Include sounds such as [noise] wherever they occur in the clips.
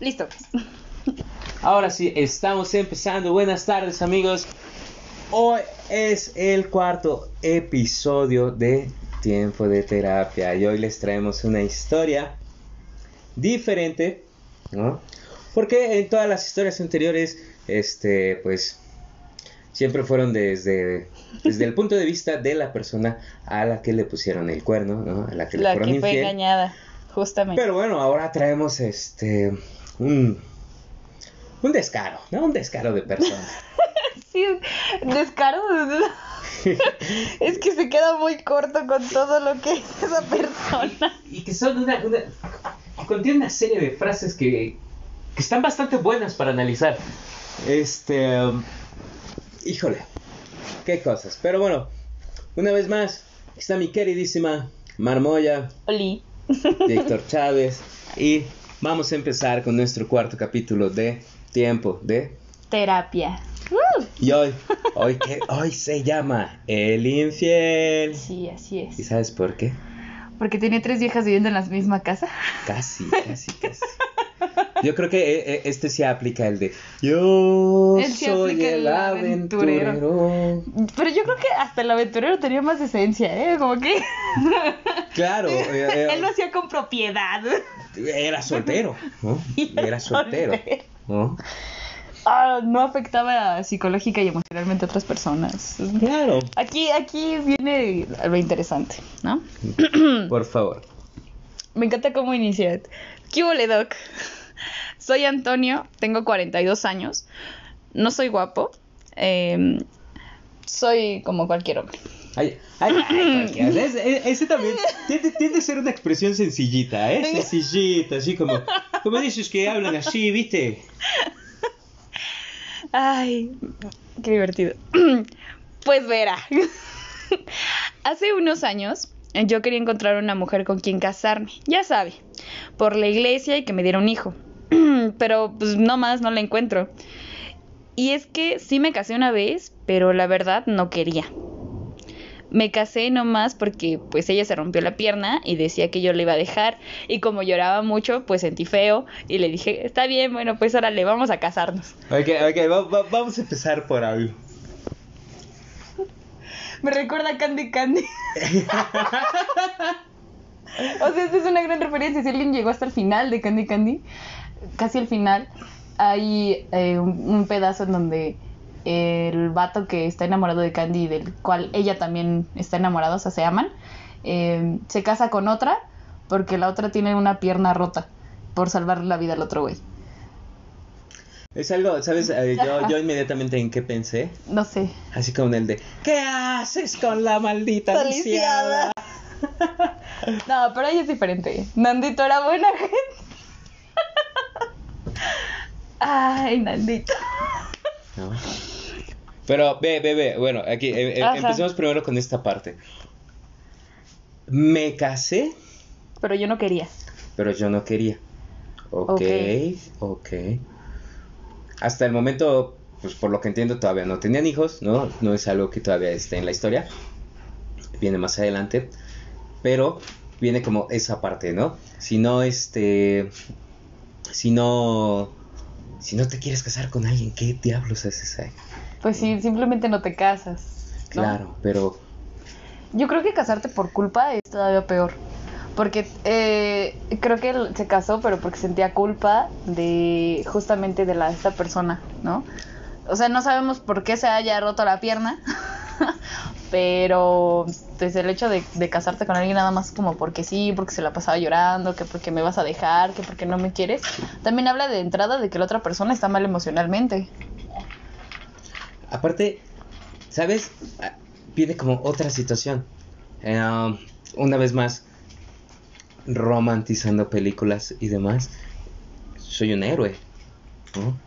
Listo. Ahora sí, estamos empezando. Buenas tardes amigos. Hoy es el cuarto episodio de Tiempo de Terapia y hoy les traemos una historia diferente, ¿no? Porque en todas las historias anteriores, este, pues, siempre fueron desde, desde el punto de vista de la persona a la que le pusieron el cuerno, ¿no? A la que le La fueron que fue engañada, justamente. Pero bueno, ahora traemos este un un descaro, ¿no? Un descaro de persona. [laughs] Sí, descaro. [laughs] es que se queda muy corto con todo lo que es esa persona. y que son una, contiene una serie de frases que, que están bastante buenas para analizar. Este, um, híjole, qué cosas. Pero bueno, una vez más está mi queridísima Marmoya, Oli. Víctor Chávez y vamos a empezar con nuestro cuarto capítulo de Tiempo de Terapia. Y hoy, hoy, que, hoy se llama El Infiel. Sí, así ¿Y es. sabes por qué? Porque tiene tres viejas viviendo en la misma casa. Casi, casi, casi. Yo creo que eh, eh, este sí aplica el de Yo Él sí soy el aventurero. aventurero. Pero yo creo que hasta el aventurero tenía más esencia, ¿eh? Como que [laughs] Claro, [laughs] eh, él lo hacía con propiedad. era soltero, ¿no? [laughs] Era soltero. ¿no? Ah, no afectaba psicológica y emocionalmente a otras personas. Claro. Aquí, aquí viene lo interesante, ¿no? Por favor. [clears throat] Me encanta cómo inicia. ¿Qué hubo, Doc? Soy Antonio, tengo 42 años, no soy guapo, eh, soy como cualquier hombre. Ay, ay, ay, ese también tiende, tiende a ser una expresión sencillita, ¿eh? Sencillita, así como, como dices que hablan así, ¿viste? Ay, qué divertido. [clears throat] Pues verá. [laughs] Hace unos años yo quería encontrar una mujer con quien casarme, ya sabe, por la iglesia y que me diera un hijo. [clears throat] Pero pues no más, no la encuentro. Y es que sí me casé una vez, pero la verdad no quería. Me casé nomás porque pues ella se rompió la pierna y decía que yo le iba a dejar y como lloraba mucho pues sentí feo y le dije, está bien, bueno pues órale, vamos a casarnos. Ok, ok, va- va- vamos a empezar por algo. Me recuerda a Candy Candy. [laughs] o sea, esta es una gran referencia. Si alguien llegó hasta el final de Candy Candy, casi al final, hay eh, un, un pedazo en donde el vato que está enamorado de Candy del cual ella también está enamorada, o sea, se aman, eh, se casa con otra porque la otra tiene una pierna rota por salvar la vida al otro güey. Es algo, ¿sabes? Eh, yo, yo inmediatamente en qué pensé. No sé. Así como en el de, ¿qué haces con la maldita Lisiada. [laughs] No, pero ella es diferente. Nandito era buena [laughs] gente. Ay, Nandito. ¿No? Pero, ve, ve, ve, bueno, aquí eh, eh, empecemos primero con esta parte. Me casé, Pero yo no quería. pero yo no quería. Ok, Ok. ok. Hasta el momento, pues por lo que entiendo, todavía no tenían hijos, ¿no? No es algo que todavía esté en la historia. Viene más adelante. Pero viene como esa parte, ¿no? Si no, este. Si no. Si no te quieres casar con alguien, ¿qué diablos haces ahí? Pues sí, simplemente no te casas. ¿no? Claro, pero. Yo creo que casarte por culpa es todavía peor. Porque eh, creo que él se casó, pero porque sentía culpa de justamente de la esta persona, ¿no? O sea, no sabemos por qué se haya roto la pierna, [laughs] pero pues el hecho de, de casarte con alguien nada más como porque sí, porque se la pasaba llorando, que porque me vas a dejar, que porque no me quieres, también habla de entrada de que la otra persona está mal emocionalmente. Aparte, ¿sabes? Ah, Viene como otra situación. Eh, um, una vez más, romantizando películas y demás. Soy un héroe. ¿no?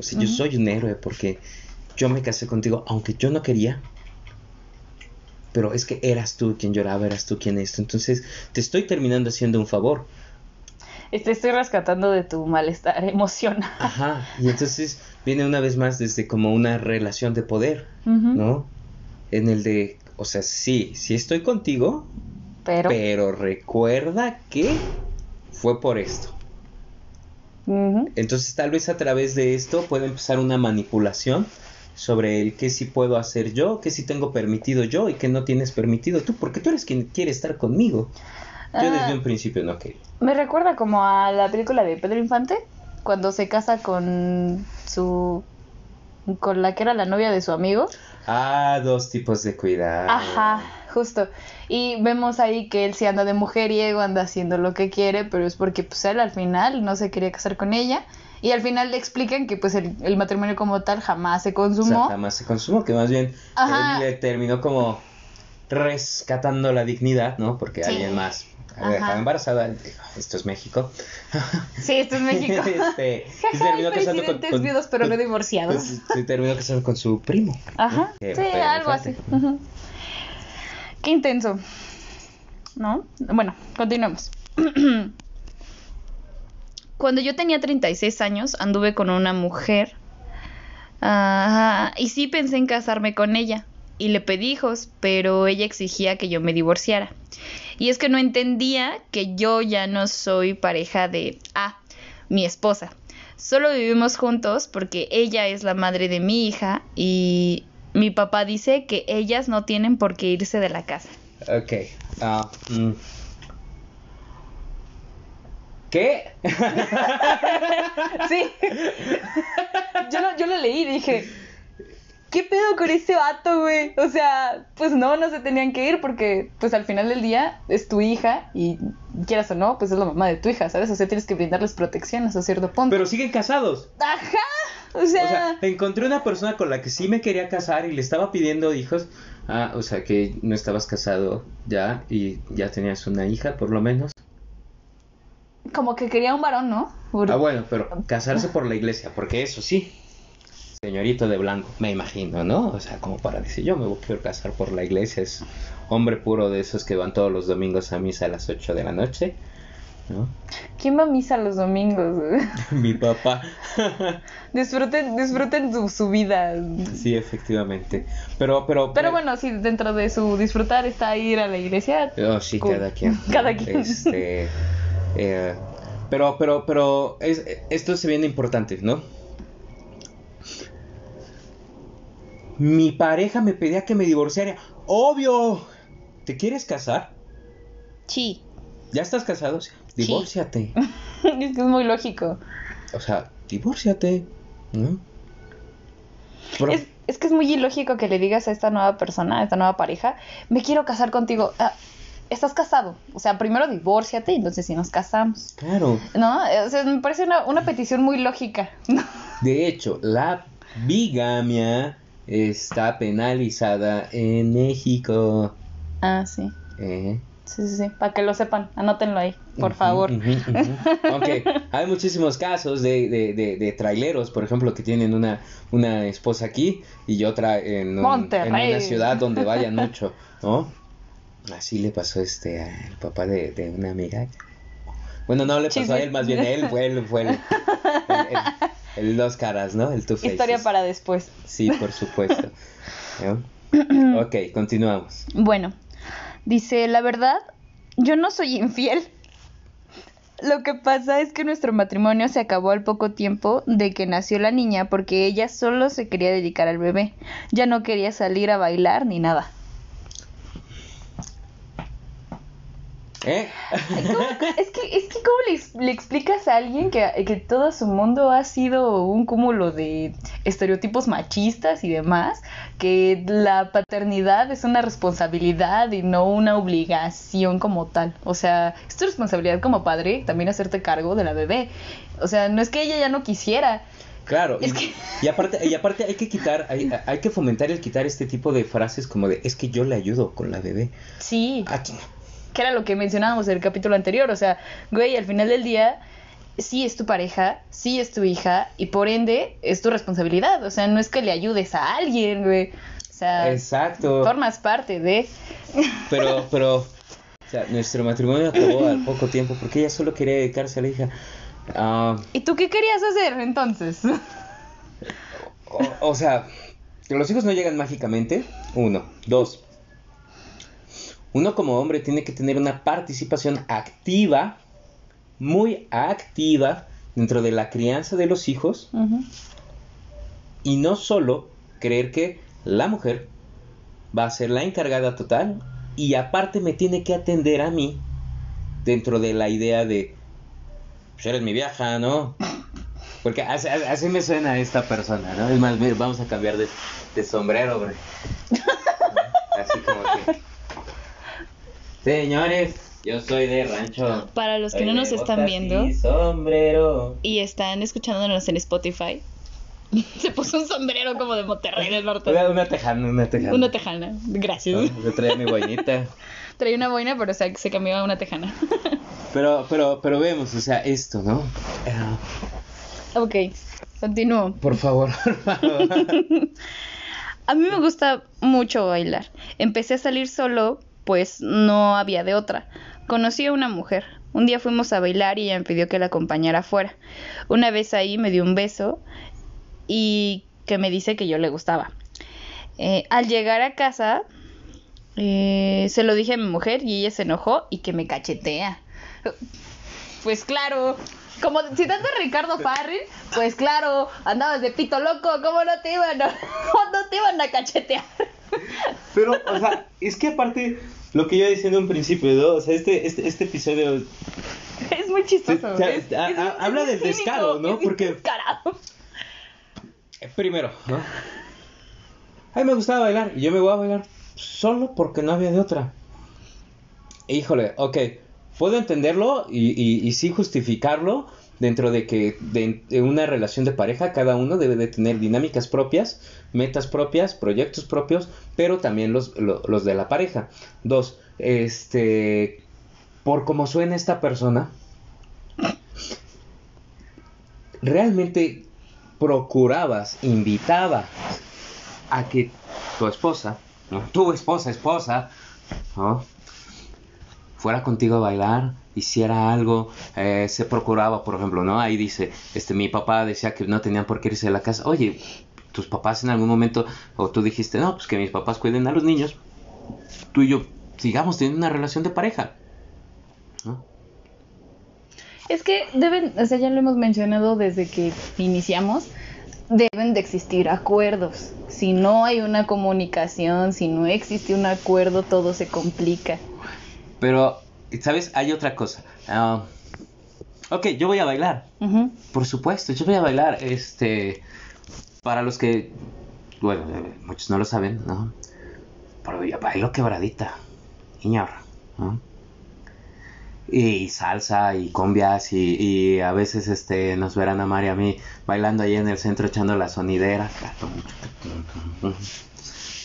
O sea, yo soy un héroe porque yo me casé contigo, aunque yo no quería. Pero es que eras tú quien lloraba, eras tú quien esto. Entonces, te estoy terminando haciendo un favor. Te estoy rescatando de tu malestar emocional. Ajá. Y entonces viene una vez más desde como una relación de poder. ¿no? En el de, o sea, sí, sí estoy contigo, Pero, pero recuerda que fue por esto. Entonces tal vez a través de esto pueda empezar una manipulación sobre el qué sí puedo hacer yo, qué sí tengo permitido yo y qué no tienes permitido tú, porque tú eres quien quiere estar conmigo. Yo Ah. desde un principio no quería. Me recuerda como a la película de Pedro Infante, cuando se casa con su... con la que era la novia de su amigo. Ah, dos tipos de cuidado. Ajá, justo. Y vemos ahí que él sí anda de mujeriego, anda haciendo lo que quiere, pero es porque pues él al final no se quería casar con ella. Y al final le explican que pues el, el matrimonio como tal jamás se O sea, consumó. jamás se consumó, que más bien Ajá. él le terminó como rescatando la dignidad, ¿no? Porque Sí. alguien más dejaba embarazada. Esto es México. [laughs] Sí, esto es México. este, [laughs] y Jaja, terminó casando con, con- viudos pero no divorciados. pues, se terminó casando con su primo. Ajá, sí, algo así. Qué intenso. ¿No? Bueno, continuemos. [clears throat] Cuando yo tenía 36 años, anduve con una mujer. y sí pensé en casarme con ella. Y le pedí hijos, pero ella exigía que yo me divorciara. Y es que no entendía que yo ya no soy pareja de A, mi esposa. Solo vivimos juntos porque ella es la madre de mi hija y mi papá dice que ellas no tienen por qué irse de la casa. Ok. mm. ¿Qué? [laughs] Sí. yo, lo, yo lo leí y dije, ¿qué pedo con este vato, güey? O sea, pues no, no se tenían que ir porque pues al final del día es tu hija y quieras o no, pues es la mamá de tu hija, ¿sabes? O sea, tienes que brindarles protección hasta cierto punto. Pero siguen casados. Ajá. O O sea, sea, encontré una persona con la que sí me quería casar y le estaba pidiendo hijos. Ah, o sea, que no estabas casado ya y ya tenías una hija, por lo menos. Como que quería un varón, ¿no? Por- Ah, bueno, pero casarse por la iglesia, porque eso sí. Señorito de blanco, me imagino, ¿no? O sea, como para decir, yo me voy- quiero casar por la iglesia, es hombre puro de esos que van todos los domingos a misa a las 8 de la noche, ¿no? ¿Quién va a misa los domingos? [laughs] Mi papá. [laughs] disfruten, disfruten su, su vida. sí, efectivamente. Pero, pero. Pero bueno, sí, dentro de su disfrutar está ir a la iglesia. Oh, sí, Cool. cada quien. Cada quien. Este, [laughs] eh, pero, pero, pero, es, esto se viene importante, ¿no? Mi pareja me pedía que me divorciara. Obvio. ¿Te quieres casar? Sí. ¿Ya estás casado? Sí. Divórciate. [laughs] es que es muy lógico. O sea, divórciate. ¿no? Pero- Es, es que es muy ilógico que le digas a esta nueva persona, a esta nueva pareja, me quiero casar contigo. Ah, estás casado. O sea, primero divórciate y entonces sí nos casamos. Claro. ¿No? O sea, me parece una, una petición muy lógica. [laughs] De hecho, la bigamia está penalizada en México. ah, sí. Eh. Sí, sí, sí. Para que lo sepan. Anótenlo ahí, por favor. Aunque hay muchísimos casos de, de, de, de traileros, por ejemplo, que tienen una, una esposa aquí y otra en, un- en Monterrey. una ciudad donde vayan mucho, ¿no? Así le pasó este al papá de, de una amiga. Bueno, no le pasó Chisme. a él, más bien a él fue el, fue el, el- el- el dos caras, ¿no? El two faces. Historia para después. Sí, por supuesto. ¿no? [clears throat] ok, continuamos. Bueno, dice, la verdad, yo no soy infiel. Lo que pasa es que nuestro matrimonio se acabó al poco tiempo de que nació la niña porque ella solo se quería dedicar al bebé. Ya no quería salir a bailar ni nada. ¿Eh? Es que, es que ¿cómo le, le explicas a alguien que, que todo su mundo ha sido un cúmulo de estereotipos machistas y demás? Que la paternidad es una responsabilidad y no una obligación como tal. O sea, es tu responsabilidad como padre también hacerte cargo de la bebé. O sea, no es que ella ya no quisiera. Claro, Es y, que- y aparte, y aparte hay que quitar, hay, hay que fomentar el quitar este tipo de frases como de es que yo le ayudo con la bebé. Sí. Chinga. Que era lo que mencionábamos en el capítulo anterior, o sea, güey, al final del día sí es tu pareja, sí es tu hija y por ende es tu responsabilidad, o sea, no es que le ayudes a alguien, güey. O sea, Exacto. formas parte de [laughs] Pero, pero, o sea, nuestro matrimonio acabó al poco tiempo porque ella solo quería dedicarse a la hija. Ah, ¿Y tú qué querías hacer entonces? o, o sea, que los hijos no llegan mágicamente. Uno. Dos. Uno como hombre tiene que tener una participación activa, muy activa dentro de la crianza de los hijos y no solo creer que la mujer va a ser la encargada total y aparte me tiene que atender a mí dentro de la idea de pues eres mi vieja, ¿no? Porque así, así me suena esta persona, ¿no? Es más, vamos a cambiar de, de sombrero, hombre. [laughs] Así como que... Señores, yo soy de rancho. Para los que Soy no nos están viendo y sombrero. y están escuchándonos en Spotify, [laughs] se puso un sombrero como de Monterrey del Norte. Una, tejana, una tejana. Una tejana, gracias. Yo traía mi boinita. [laughs] Traía una boina, pero o sea, se cambió a una tejana. [laughs] Pero, pero, pero vemos, o sea, esto, ¿no? Eh, ok, continúo. por favor, por favor. A mí me gusta mucho bailar. Empecé a salir solo, pues no había de otra. Conocí a una mujer. Un día fuimos a bailar y ella me pidió que la acompañara afuera. Una vez ahí me dio un beso y que me dice que yo le gustaba. Eh, al llegar a casa, eh, se lo dije a mi mujer y ella se enojó y que me cachetea. Pues claro, como citando a Ricardo Farrell, pues claro, andabas de pito loco, ¿cómo no te iban a, [laughs] no te iban a cachetear? Pero, o sea, es que aparte, lo que yo decía en un principio, ¿no? O sea, este, este, este episodio [laughs] Es muy chistoso. O sea, es- a- es- a- es habla del descaro, ¿no? es Porque- descarado. Eh, Primero, ¿no? A mí me gustaba bailar y yo me voy a bailar solo porque no había de otra. Híjole, ok, puedo entenderlo y, y, y sí justificarlo dentro de que de, una relación de pareja cada uno debe de tener dinámicas propias, metas propias, proyectos propios, pero también los, lo- los de la pareja. Dos, este, por como suena esta persona, realmente procurabas, invitabas a que tu esposa, ¿no? tu esposa, esposa, ¿no? fuera contigo a bailar, hiciera algo, eh, se procuraba, por ejemplo, ¿no? Ahí dice, este, mi papá decía que no tenían por qué irse de la casa. Oye, tus papás en algún momento, o tú dijiste, no, pues que mis papás cuiden a los niños, tú y yo sigamos teniendo una relación de pareja. ¿no? Es que deben, o sea, ya lo hemos mencionado desde que iniciamos, deben de existir acuerdos. Si no hay una comunicación, si no existe un acuerdo, todo se complica. Pero, ¿sabes? Hay otra cosa. Ah, ok, yo voy a bailar. Por supuesto, yo voy a bailar. Este, para los que, bueno, eh, muchos no lo saben, ¿no? Pero yo bailo quebradita, señor, ¿no? Y salsa y combias y, y a veces este nos verán a Mari y a mí bailando ahí en el centro echando la sonidera.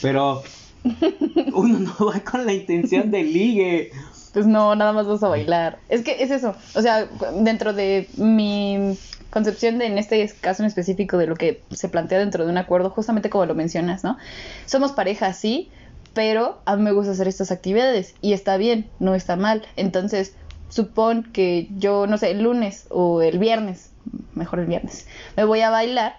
Pero [laughs] uno no va con la intención de ligue. Pues no, nada más vas a bailar. Es que es eso. O sea, dentro de mi concepción de en este caso en específico de lo que se plantea dentro de un acuerdo, justamente como lo mencionas, ¿no? Somos pareja, sí, pero a mí me gusta hacer estas actividades y está bien, no está mal. Entonces, supón que yo, no sé, el lunes o el viernes, mejor el viernes, me voy a bailar,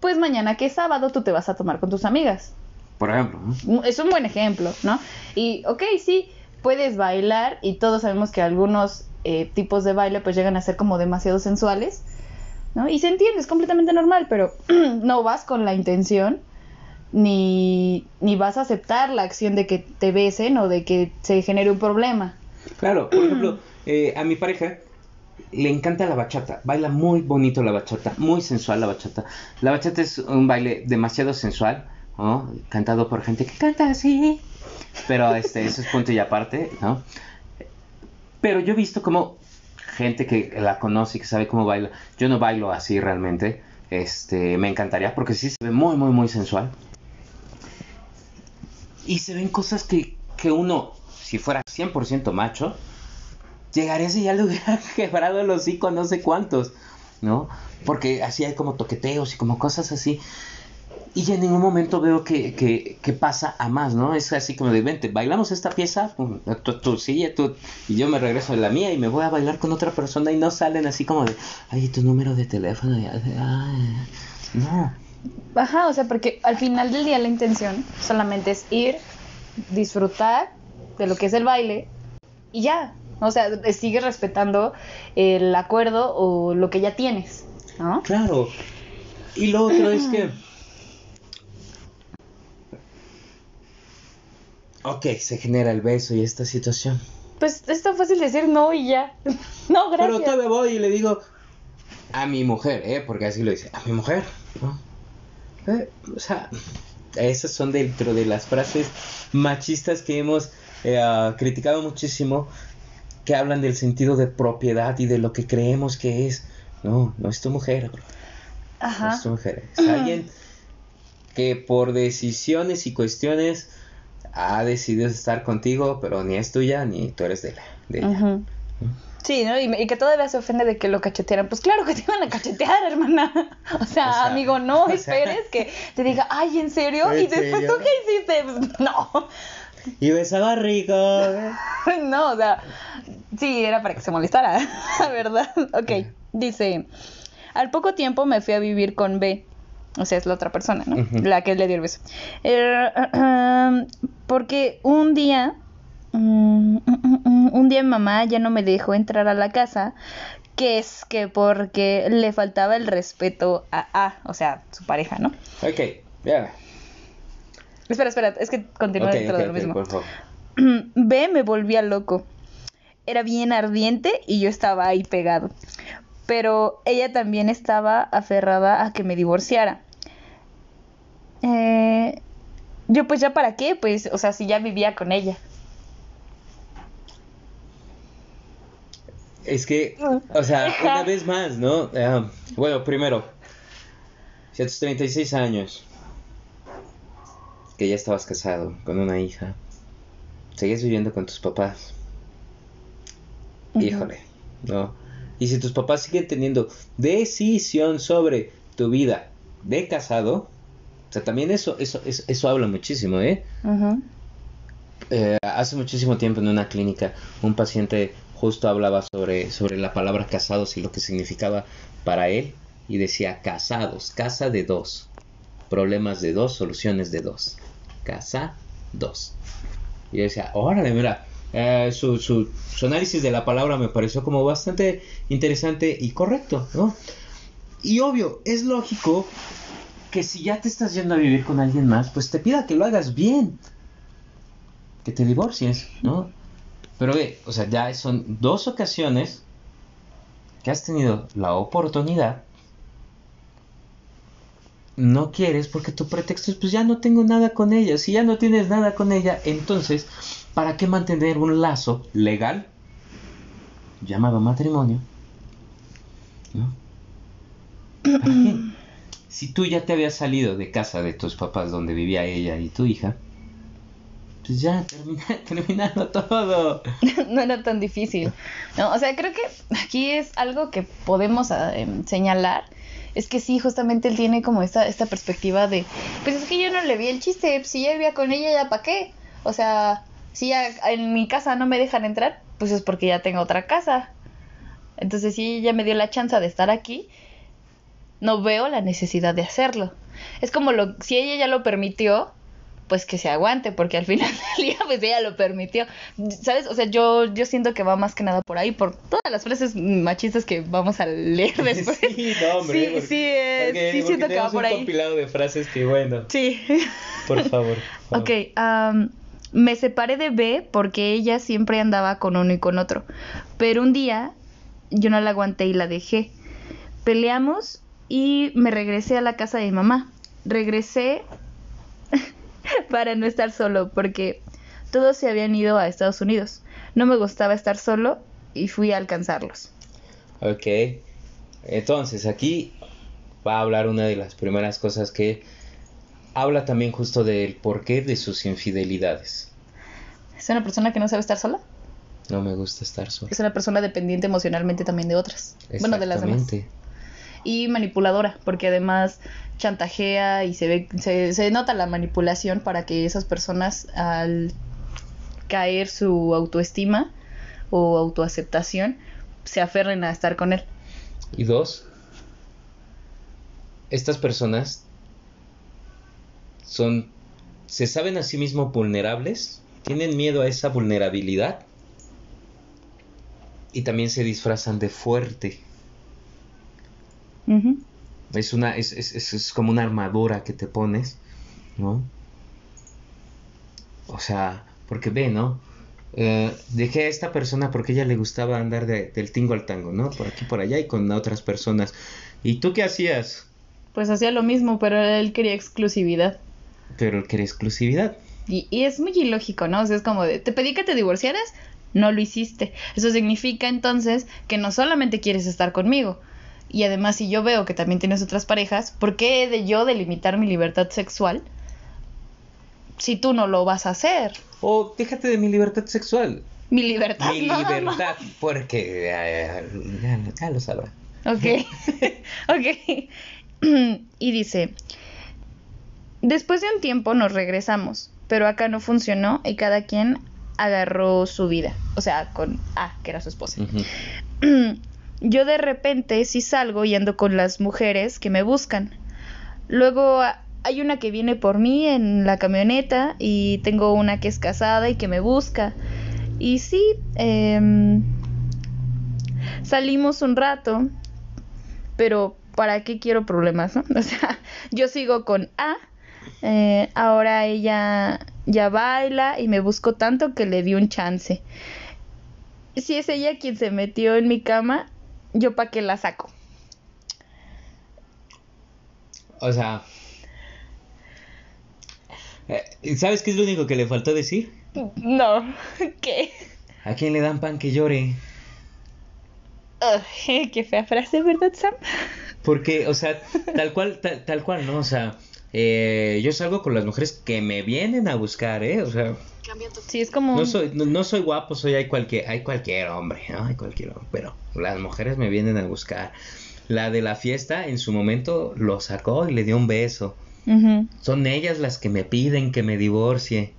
pues mañana que es sábado tú te vas a tomar con tus amigas Por ejemplo, ¿no? es un buen ejemplo, ¿no? Y, ok, sí, puedes bailar y todos sabemos que algunos eh, tipos de baile pues llegan a ser como demasiado sensuales, ¿no? Y se entiende, es completamente normal, pero [clears throat] no vas con la intención ni, ni vas a aceptar la acción de que te besen o de que se genere un problema. Claro, por ejemplo, eh, a mi pareja le encanta la bachata, baila muy bonito la bachata, muy sensual la bachata. La bachata es un baile demasiado sensual, ¿no? Cantado por gente que canta así, pero este, eso es punto y aparte, ¿no? Pero yo he visto como gente que la conoce y que sabe cómo baila. Yo no bailo así realmente, este, me encantaría porque sí se ve muy, muy, muy sensual. Y se ven cosas que, que uno, si fuera 100% macho, llegaría y ya le hubiera [laughs] quebrado el hocico no sé cuántos, ¿no? Porque así hay como toqueteos y como cosas así. Y en ningún momento veo que, que, que pasa a más, ¿no? Es así como de, vente, bailamos esta pieza, tú, tú sigue, tú, y yo me regreso a la mía y me voy a bailar con otra persona y no salen así como de, ay, tu número de teléfono, y, ay, no. Ajá, o sea, porque al final del día la intención solamente es ir, disfrutar de lo que es el baile y ya. O sea, sigues respetando el acuerdo o lo que ya tienes, ¿no? Claro. Y lo otro es que... [clears throat] Ok, se genera el beso y esta situación. Pues es tan fácil decir no y ya. [laughs] no, gracias. Pero todavía voy y le digo a mi mujer, ¿eh? Porque así lo dice, a mi mujer. ¿no? Eh, o sea, esas son dentro de las frases machistas que hemos eh, ah, criticado muchísimo, que hablan del sentido de propiedad y de lo que creemos que es. No, no es tu mujer, bro. No Ajá. es tu mujer. Es alguien [clears throat] que por decisiones y cuestiones ha decidido estar contigo, pero ni es tuya ni tú eres de, la, de ella. Sí, ¿no? Y, que todavía se ofende de que lo cachetearan. Pues claro que te iban a cachetear, [laughs] hermana. O sea, O sea, amigo, no [laughs] sea. esperes que te [laughs] diga, ay, ¿en serio? ¿En y después serio? tú qué hiciste. Pues, no. Y besaba rico. ¿eh? No, o sea, sí, era para que se molestara, la verdad. Ok, dice, al poco tiempo me fui a vivir con B, o sea, es la otra persona, ¿no? La que le dio el beso. Eh, [clears throat] porque un día, mm, un día mi mamá ya no me dejó entrar a la casa, que es que porque le faltaba el respeto a A, o sea, su pareja, ¿no? Ok, ya. Espera, espera, es que continúa Ok, dentro de lo mismo. por favor. [clears throat] B me volvía loco. Era bien ardiente y yo estaba ahí pegado. Pero ella también estaba aferrada a que me divorciara. Eh, yo pues ya para qué, pues, o sea, si ya vivía con ella. Es que, o sea, [laughs] una vez más, ¿no? Ah, bueno, primero, si a tus 36 años, que ya estabas casado con una hija, seguías viviendo con tus papás, híjole, ¿no? Y si tus papás siguen teniendo decisión sobre tu vida de casado, o sea, también eso, eso, eso, eso habla muchísimo, ¿eh? Eh, hace muchísimo tiempo en una clínica un paciente justo hablaba sobre, sobre la palabra casados y lo que significaba para él y decía casados, casa de dos, problemas de dos, soluciones de dos, casa dos. Y yo decía, órale, mira, eh, su, su, su análisis de la palabra me pareció como bastante interesante y correcto, ¿no? Y obvio, es lógico que si ya te estás yendo a vivir con alguien más, pues te pida que lo hagas bien que te divorcies, ¿no? Pero ve, o sea, ya son dos ocasiones que has tenido la oportunidad. No quieres porque tu pretexto es, pues ya no tengo nada con ella. Si ya no tienes nada con ella, entonces, ¿para qué mantener un lazo legal llamado matrimonio? ¿No? Si tú ya te habías salido de casa de tus papás donde vivía ella y tu hija, pues ya, termina, [laughs] terminando todo. [laughs] no era tan difícil. No, o sea, creo que aquí es algo que podemos ah, em, señalar. Es que sí, justamente él tiene como esta, esta perspectiva de, pues es que yo no le vi el chiste, si ya vivía con ella, ¿ya para qué? O sea, si ya en mi casa no me dejan entrar, pues es porque ya tengo otra casa. Entonces, si ella me dio la chance de estar aquí, no veo la necesidad de hacerlo. Es como lo, si ella ya lo permitió, pues que se aguante, porque al final [laughs] del día, pues ella lo permitió. ¿Sabes? O sea, yo, yo siento que va más que nada por ahí, por todas las frases machistas que vamos a leer [laughs] después. Sí, no, hombre. Sí, porque- sí, eh, porque- sí porque siento que va por un ahí. compilado de frases que, bueno, Sí. [laughs] por favor. por Ok, am, me separé de B porque ella siempre andaba con uno y con otro. Pero un día yo no la aguanté y la dejé. Peleamos y me regresé a la casa de mi mamá. Regresé [laughs] para no estar solo porque todos se habían ido a Estados Unidos. No me gustaba estar solo y fui a alcanzarlos. Ok. Entonces, aquí va a hablar una de las primeras cosas que habla también justo del porqué de sus infidelidades. ¿Es una persona que no sabe estar sola? No me gusta estar solo. Es una persona dependiente emocionalmente también de otras. Bueno, de las demás. Y manipuladora, porque además chantajea y se ve, se, se nota la manipulación para que esas personas al caer su autoestima o autoaceptación se aferren a estar con él. Y dos, estas personas son, se saben a sí mismos vulnerables, tienen miedo a esa vulnerabilidad y también se disfrazan de fuerte. Es una, es, es, es- es como una armadura que te pones, ¿no? O sea, porque ve, ¿no? Eh, dejé a esta persona porque a ella le gustaba andar de- del tingo al tango, ¿no? Por aquí, por allá y con otras personas. ¿Y tú qué hacías? Pues hacía lo mismo, pero él quería exclusividad. Pero él quería exclusividad. Y, y es muy ilógico, ¿no? O sea, es como de, te pedí que te divorciaras, no lo hiciste. Eso significa entonces que no solamente quieres estar conmigo. Y además, si yo veo que también tienes otras parejas, ¿por qué he de yo delimitar mi libertad sexual si tú no lo vas a hacer? O déjate de mi libertad sexual. Mi libertad. Mi [laughs] libertad, porque eh, ya, ya lo sabrá. Ok. [laughs] ok. [clears throat] y dice, después de un tiempo nos regresamos, pero acá no funcionó y cada quien agarró su vida. O sea, con A, que era su esposa. Ujú. [clears throat] Yo de repente sí salgo y ando con las mujeres que me buscan. Luego hay una que viene por mí en la camioneta y tengo una que es casada y que me busca. Y sí, em, salimos un rato, pero ¿para qué quiero problemas, no? [laughs] O sea, yo sigo con A, eh, ahora ella ya baila y me buscó tanto que le di un chance. Si es ella quien se metió en mi cama, yo pa' qué la saco. O sea. eh, ¿Sabes qué es lo único que le faltó decir? No, [laughs] ¿qué? ¿A quién le dan pan que llore? Qué fea frase, ¿verdad, Sam? Porque, o sea, tal cual, tal, tal cual, ¿no? O sea, eh, yo salgo con las mujeres que me vienen a buscar, ¿eh? O sea, Sí, es como... no soy, no, no soy guapo, soy hay cualquier, hay cualquier hombre, ¿no? Hay cualquier hombre, pero las mujeres me vienen a buscar. La de la fiesta en su momento lo sacó y le dio un beso. Son ellas las que me piden que me divorcie.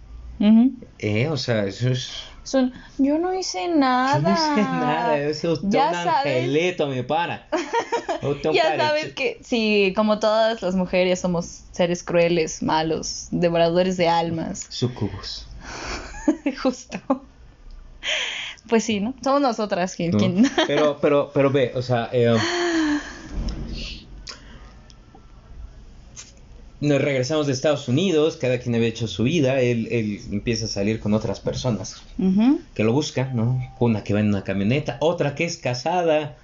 Eh, o sea, eso es... Son, yo no hice nada. Yo no hice nada, eso es un sabes. angelito, mi pana. [laughs] Ya sabes que sí, como todas las mujeres somos seres crueles, malos, devoradores de almas. Sucubus. [laughs] Justo. Pues sí, ¿no? Somos nosotras quien... ¿no? quien- Pero, pero, pero ve, o sea, eh, [laughs] nos regresamos de Estados Unidos, cada quien había hecho su vida, él, él empieza a salir con otras personas que lo buscan, ¿no? Una que va en una camioneta, otra que es casada.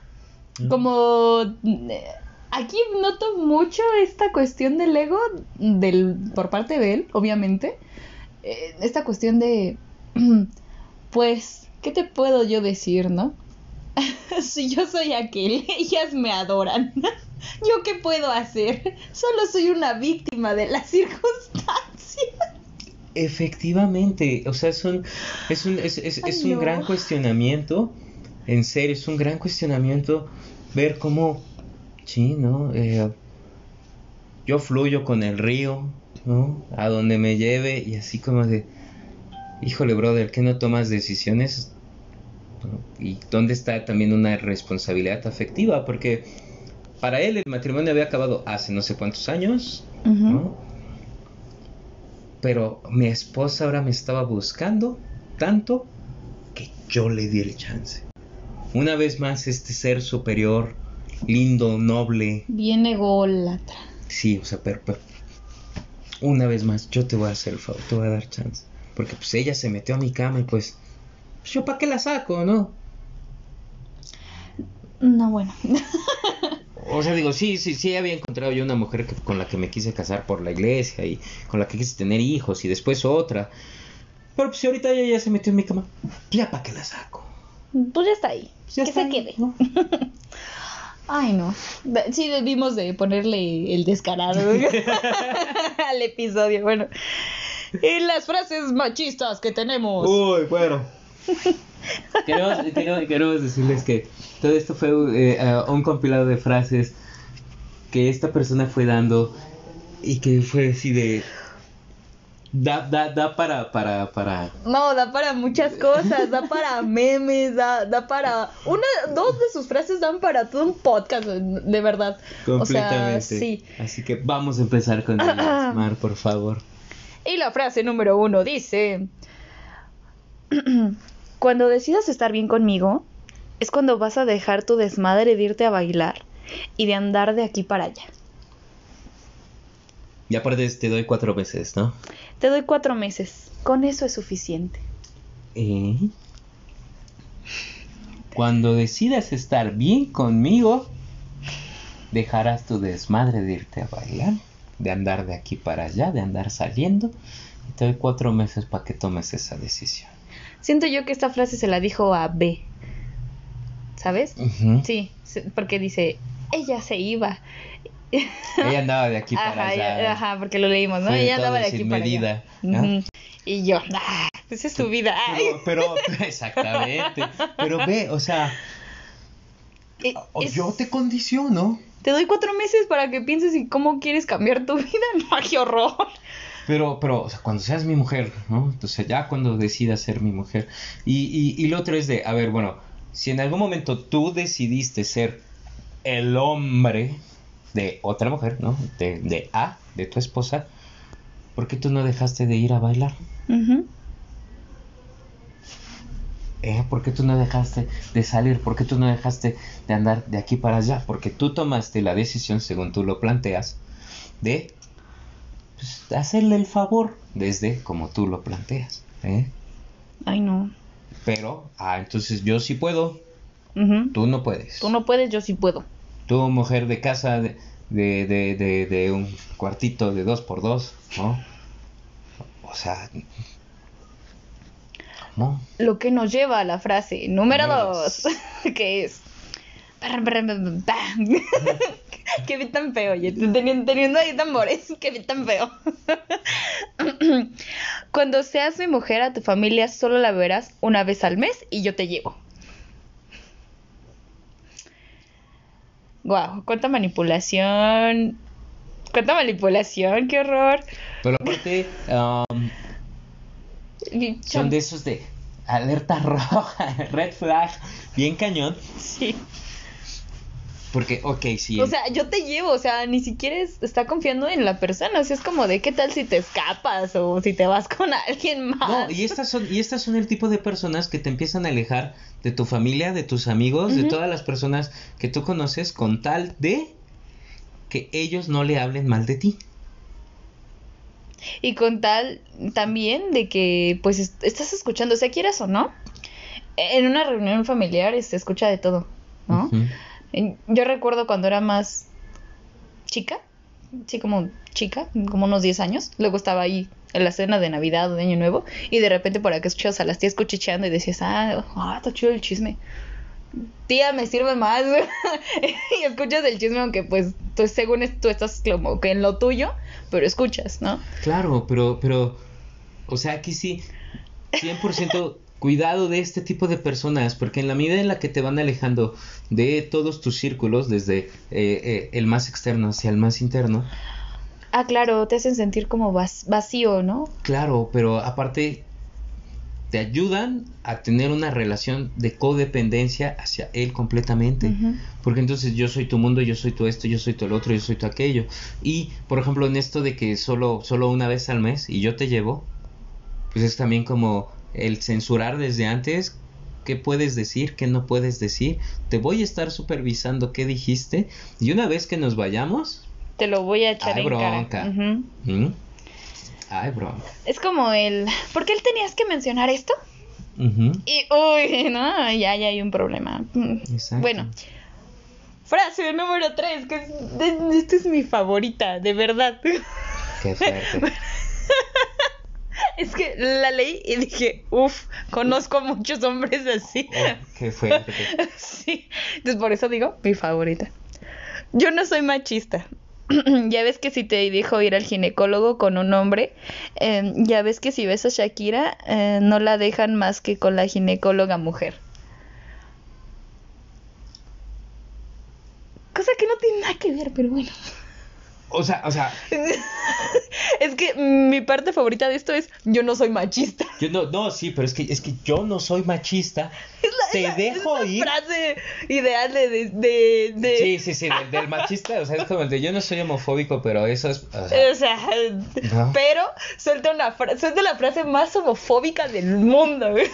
Como eh, aquí noto mucho esta cuestión del ego del por parte de él, obviamente. Eh, esta cuestión de [clears throat] pues, ¿qué te puedo yo decir, no? [laughs] si yo soy aquel, [laughs] ellas me adoran. [laughs] ¿Yo qué puedo hacer? Solo soy una víctima de las circunstancias. Efectivamente, o sea, es un, es un, es, es- Ay, es un no. gran cuestionamiento, en serio, es un gran cuestionamiento ver cómo, sí, ¿no? Eh, yo fluyo con el río, ¿no? A donde me lleve y así como de, híjole, brother, ¿qué no tomas decisiones? ¿No? Y dónde está también una responsabilidad afectiva, porque para él el matrimonio había acabado hace no sé cuántos años, ¿no? Pero mi esposa ahora me estaba buscando tanto que yo le di el chance. Una vez más este ser superior, lindo, noble, Bien ególatra. sí, o sea, pero, pero una vez más yo te voy a hacer el favor, te voy a dar chance. Porque pues ella se metió a mi cama y pues yo para qué la saco, ¿no? No, bueno. O sea, digo, sí, sí, sí había encontrado yo una mujer que- con la que me quise casar por la iglesia y con la que quise tener hijos y después otra. Pero pues si ahorita ella ya se metió en mi cama, pues ya para qué la saco. Pues ya está ahí. Ya que está se ahí, quede. ¿no? [laughs] Ay, no. Sí, debimos de ponerle el descarado [laughs] [laughs] al episodio. Bueno. Y las frases machistas que tenemos. Uy, bueno. [laughs] queremos, queremos- queremos decirles que todo esto fue eh, un compilado de frases que esta persona fue dando y que fue así de... Da, da, da para, para, para... No, da para muchas cosas, da para memes, da, da para... Una, dos de sus frases dan para todo un podcast, de verdad. Completamente. O sea, sí. Así que vamos a empezar con ellas, [laughs] Mar, por favor. Y la frase número uno dice: [clears throat] Cuando decidas estar bien conmigo, es cuando vas a dejar tu desmadre de irte a bailar y de andar de aquí para allá. Y aparte te doy cuatro meses, ¿no? Te doy cuatro meses. Con eso es suficiente. ¿Eh? Cuando decidas estar bien conmigo, dejarás tu desmadre de irte a bailar, de andar de aquí para allá, de andar saliendo. Y te doy cuatro meses para que tomes esa decisión. Siento yo que esta frase se la dijo a B. ¿Sabes? Sí, porque dice, ella se iba. Ella andaba de aquí [laughs] para Ajá, allá. ajá, porque lo leímos, ¿no? Fue Ella andaba de aquí para allá. medida, ¿no? Ujú. Y yo, [laughs] ah, esa es su vida. Pero, [laughs] pero, exactamente. Pero ve, o sea, Eh, es- yo te condiciono. Te doy cuatro meses para que pienses en cómo quieres cambiar tu vida. No, qué horror. Pero, pero, o sea, cuando seas mi mujer, ¿no? Entonces, ya cuando decidas ser mi mujer. Y, y, y lo otro es de, a ver, bueno, si en algún momento tú decidiste ser el hombre de otra mujer, ¿no? De, de A, de tu esposa, ¿por qué tú no dejaste de ir a bailar? ¿Eh? ¿Por qué tú no dejaste de salir? ¿Por qué tú no dejaste de andar de aquí para allá? Porque tú tomaste la decisión, según tú lo planteas, de pues, hacerle el favor desde como tú lo planteas. ¿eh? Ay, no. Pero, ah, entonces yo sí puedo, tú no puedes. Tú no puedes, yo sí puedo. Tú, mujer de casa de, de, de, de, de un cuartito de dos por dos, ¿no? O sea, ¿cómo? Lo que nos lleva a la frase número Número dos, [laughs] que es... [laughs] Qué bien tan feo, oye, teniendo, teniendo ahí tambores, [laughs] qué bien tan feo. [clears throat] Cuando seas mi mujer a tu familia solo la verás una vez al mes y yo te llevo. Guau, cuánta manipulación. Cuánta manipulación, qué horror. Pero aparte, um, son de esos de alerta roja, [laughs] red flag, bien cañón. Sí. Porque, ok, sí. O sea, yo te llevo, o sea, ni siquiera es- está confiando en la persona, o sea, es como de qué tal si te escapas o si te vas con [laughs] alguien más. no, y estas son, y estas son el tipo de personas que te empiezan a alejar de tu familia, de tus amigos, de todas las personas que tú conoces con tal de que ellos no le hablen mal de ti. Y con tal también de que, pues, est- estás escuchando, o sea, quieras o no, en una reunión familiar se escucha de todo, ¿no? En- Yo recuerdo cuando era más chica, sí, como chica, como unos 10 años, luego estaba ahí en la cena de Navidad o de Año Nuevo, y de repente por acá escuchabas a las tías cuchicheando y decías, ah, ah, está chido el chisme. Tía, me sirve más. [laughs] y escuchas el chisme, aunque pues tú, según tú estás como que en lo tuyo, pero escuchas, ¿no? Claro, pero, pero, o sea, aquí sí, 100% cuidado de este tipo de personas, porque en la medida en la que te van alejando de todos tus círculos, desde eh, eh, el más externo hacia el más interno, Ah, claro, te hacen sentir como vac- vacío, ¿no? claro, pero aparte te ayudan a tener una relación de codependencia hacia él completamente. Porque entonces yo soy tu mundo, yo soy tu esto, yo soy tu el otro, yo soy tu aquello. Y, por ejemplo, en esto de que solo, solo una vez al mes y yo te llevo, pues es también como el censurar desde antes qué puedes decir, qué no puedes decir. Te voy a estar supervisando qué dijiste y una vez que nos vayamos, Te lo voy a echar Ay, en bronca. cara. Ujú. ¿m? ay, bronca. Es como el, ¿por qué él tenías que mencionar esto? Y, uy, no, ya, ya hay un problema. Mm. exacto. Bueno, frase número 3, que es, esta es mi favorita, de verdad. Qué fuerte. [laughs] Es que la leí y dije, uff, conozco a muchos hombres así. Oh, qué fuerte. [laughs] Sí, entonces por eso digo mi favorita. Yo no soy machista. [clears throat] ya ves que si te dijo ir al ginecólogo con un hombre, eh, ya ves que si ves a Shakira, eh, no la dejan más que con la ginecóloga mujer. Cosa que no tiene nada que ver, pero bueno. O sea, o sea, [laughs] es que mi parte favorita de esto es yo no soy machista. yo no, no, sí, pero es que, es que yo no soy machista. [laughs] Es la, Te es la- dejo es la ir. frase ideal de... de, de- Sí, sí, sí, del, del machista, o sea, es como el de yo no soy homofóbico, pero eso es... o sea, O sea, [laughs] No. pero suelta una fra- suelta la frase más homofóbica del mundo. güey.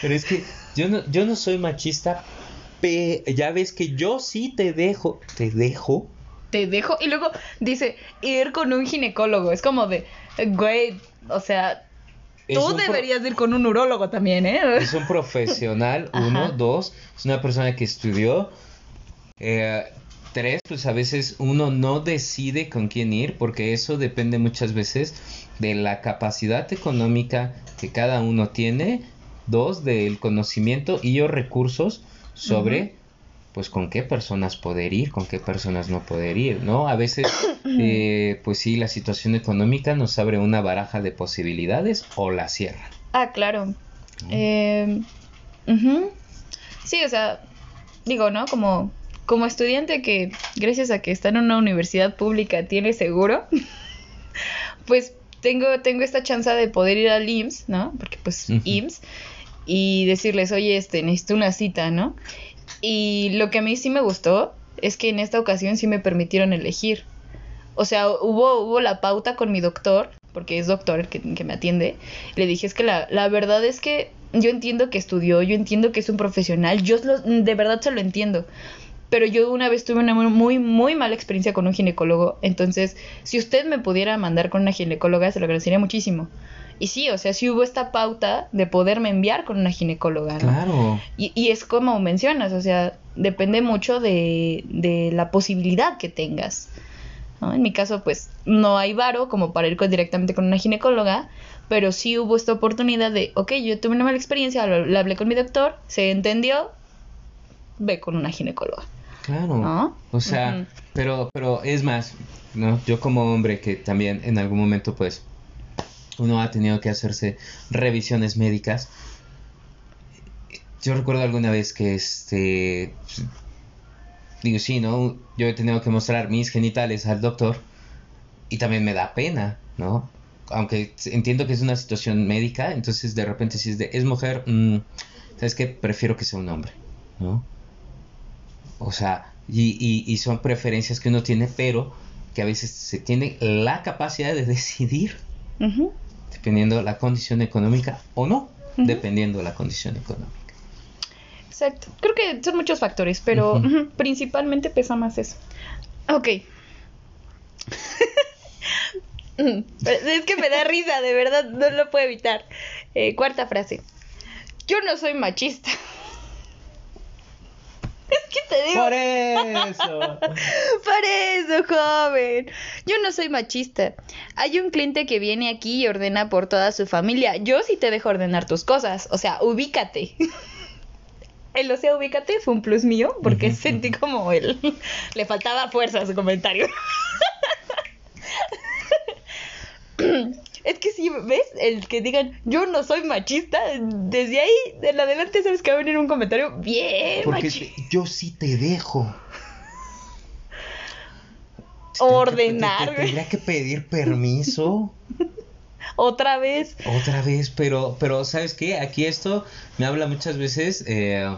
Pero es que yo no, yo no soy machista, ya ves que yo sí te dejo, te dejo. Te dejo. Y luego dice, ir con un ginecólogo. Es como de, güey, o sea, tú pro- deberías ir con un urólogo también, ¿eh? Es un profesional, [laughs] uno, Ajá. dos, es una persona que estudió. Eh, tres, pues a veces uno no decide con quién ir, porque eso depende muchas veces de la capacidad económica que cada uno tiene. Dos, del conocimiento y o recursos sobre, pues, con qué personas poder ir, con qué personas no poder ir, ¿no? A veces, [coughs] eh, pues sí, la situación económica nos abre una baraja de posibilidades o la cierra. Ah, claro. Eh. Sí, o sea, digo, ¿no? Como, como estudiante que, gracias a que está en una universidad pública, tiene seguro, [laughs] pues tengo, tengo esta chance de poder ir al IMSS, ¿no? Porque pues Ujú. IMSS, y decirles, oye, este, necesito una cita, ¿no? Y lo que a mí sí me gustó es que en esta ocasión sí me permitieron elegir. O sea, hubo, hubo la pauta con mi doctor, porque es doctor el que, que me atiende. Le dije, es que la, la verdad es que yo entiendo que estudió, yo entiendo que es un profesional, yo lo- de verdad se lo entiendo. Pero yo una vez tuve una muy, muy, mala experiencia con un ginecólogo. Entonces, si usted me pudiera mandar con una ginecóloga, se lo agradecería muchísimo. Y sí, o sea, sí hubo esta pauta de poderme enviar con una ginecóloga, ¿no? Claro. Y, y es como mencionas, o sea, depende mucho de, de la posibilidad que tengas. ¿no? En mi caso, pues, no hay varo como para ir con- directamente con una ginecóloga, pero sí hubo esta oportunidad de, ok, yo tuve una mala experiencia, lo- hablé con mi doctor, se entendió, ve con una ginecóloga. Claro. ¿No? O sea, pero, pero es más, ¿no? Yo como hombre que también en algún momento, pues, uno ha tenido que hacerse revisiones médicas. Yo recuerdo alguna vez que, este, digo, sí, ¿no? Yo he tenido que mostrar mis genitales al doctor y también me da pena, ¿no? Aunque entiendo que es una situación médica, entonces de repente si es de, es mujer, mm, ¿sabes qué? Prefiero que sea un hombre, ¿no? O sea, y, y, y son preferencias que uno tiene, pero que a veces se tiene la capacidad de decidir Ujú. Dependiendo de la condición económica o no, dependiendo de la condición económica. Exacto. Creo que son muchos factores, pero principalmente pesa más eso. Ok. [laughs] es que me da risa, de verdad, no lo puedo evitar. Eh, cuarta frase. Yo no soy machista. Que te digo, Por eso. [laughs] por eso, joven. Yo no soy machista. Hay un cliente que viene aquí y ordena por toda su familia. Yo sí te dejo ordenar tus cosas. O sea, ubícate. [laughs] El o sea, ubícate fue un plus mío porque sentí como él. [laughs] Le faltaba fuerza a su comentario. Es que si ves, el que digan yo no soy machista, desde ahí en adelante sabes que va a venir un comentario bien Porque machista. yo sí te dejo. Ordenar, Te- te- te güey. Tendría que pedir permiso [laughs] Otra vez. otra vez, pero, pero ¿sabes qué? Aquí esto me habla muchas veces. eh,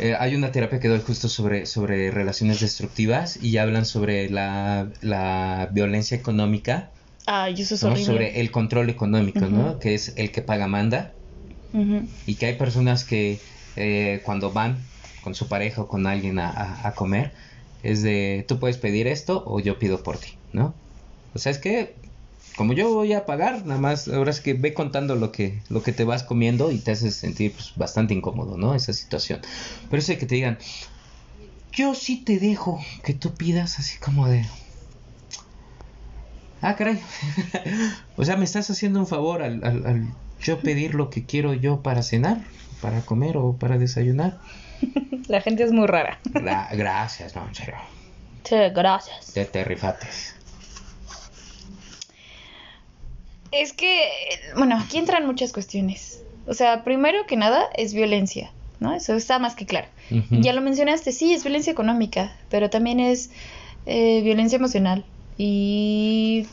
eh, hay una terapia que doy justo sobre, sobre relaciones destructivas y hablan sobre la, la violencia económica, Ay, eso es ¿no? horrible. sobre el control económico, ¿no? Que es el que paga manda. Y que hay personas que eh, cuando van con su pareja o con alguien a, a- a comer, es de, tú puedes pedir esto o yo pido por ti, ¿no? O sea, es que como yo voy a pagar, nada más, ahora es que ve contando lo que, lo que te vas comiendo y te hace sentir pues, bastante incómodo, ¿no? Esa situación. Pero eso de que te digan, yo sí te dejo que tú pidas así como de... Ah, caray. [laughs] o sea, me estás haciendo un favor al, al, al yo pedir lo que quiero yo para cenar, para comer o para desayunar. [laughs] La gente es muy rara. Gra- gracias, no, en serio. Sí, gracias. Te, te rifates. Es que, bueno, aquí entran muchas cuestiones. O sea, primero que nada es violencia, ¿no? Eso está más que claro. Ya lo mencionaste, sí, es violencia económica, pero también es eh, violencia emocional. Y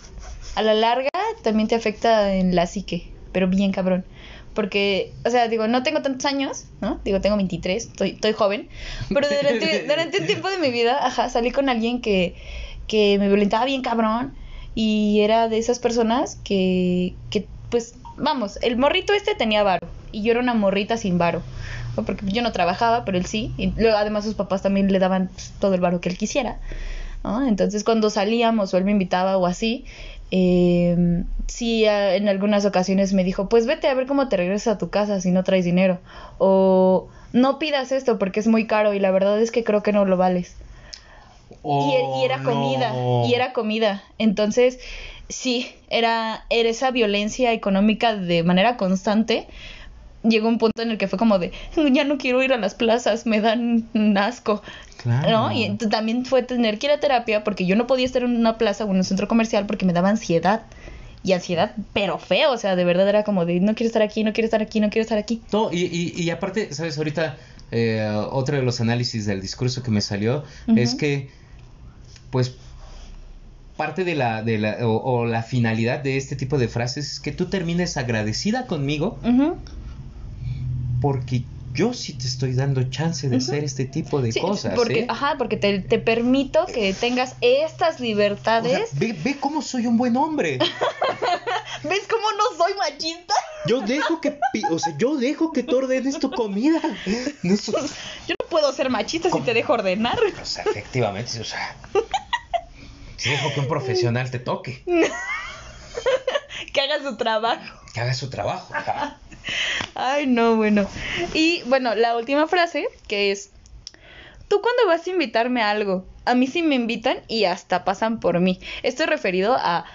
a la larga también te afecta en la psique, pero bien cabrón. Porque, o sea, digo, no tengo tantos años, ¿no? Digo, tengo 23, estoy, estoy joven. Pero durante, [laughs] durante un tiempo de mi vida, ajá, salí con alguien que, que me violentaba bien cabrón. Y era de esas personas que, que, pues, vamos, el morrito este tenía varo. y yo era una morrita sin varo. Porque yo no trabajaba, pero él sí. Y luego, además sus papás también le daban pues, todo el varo que él quisiera. ¿No? Entonces cuando salíamos o él me invitaba o así, eh, sí en algunas ocasiones me dijo, pues vete a ver cómo te regresas a tu casa si no traes dinero. O no pidas esto porque es muy caro y la verdad es que creo que no lo vales. Y, e- y era Oh, comida, no. y era comida. Entonces, sí, era, era esa violencia económica de manera constante. Llegó un punto en el que fue como de, ya no quiero ir a las plazas, me dan asco. Claro. ¿No? Y también fue tener que ir a terapia porque yo no podía estar en una plaza o en un centro comercial porque me daba ansiedad. Y ansiedad, pero feo, o sea, de verdad era como de, no quiero estar aquí, no quiero estar aquí, no quiero estar aquí. No, y, y, y aparte, ¿sabes? Ahorita, eh, otro de los análisis del discurso que me salió es que, pues, parte de la, de la o, o la finalidad de este tipo de frases es que tú termines agradecida conmigo Ujú. Porque yo sí te estoy dando chance de hacer este tipo de Sí, cosas. porque, ¿eh? Ajá, porque te, te permito que tengas estas O sea, libertades. ve, ve cómo soy un buen hombre. [laughs] ¿Ves cómo no soy machista? Yo dejo que, o sea, yo dejo que tú ordenes tu comida. No Yo no puedo ser machista si te dejo ordenar. O sea, efectivamente, o sea, si dejo que un profesional te toque, [laughs] Que haga su trabajo. que haga su trabajo. ajá. Ay, no, bueno. Y bueno, la última frase que es, ¿tú cuándo vas a invitarme a algo? A mí sí me invitan y hasta pasan por mí. Esto es referido a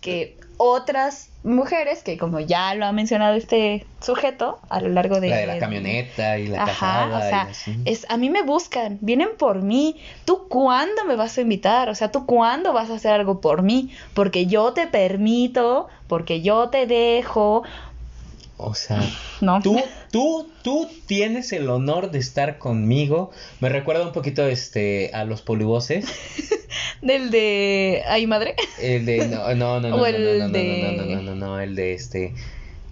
que otras mujeres, que como ya lo ha mencionado este sujeto a lo largo de... La de la camioneta y la Ajá, casada o sea, y así. es, a mí me buscan, vienen por mí. ¿Tú cuándo me vas a invitar? O sea, ¿tú cuándo vas a hacer algo por mí? Porque yo te permito, porque yo te dejo, O sea, ¿no? tú, tú, tú tienes el honor de estar conmigo. Me recuerda un poquito este a los polivoces. Del de... Ay, madre. El de no, no, no, no, no, no, no, no, no, no, no, no, el de este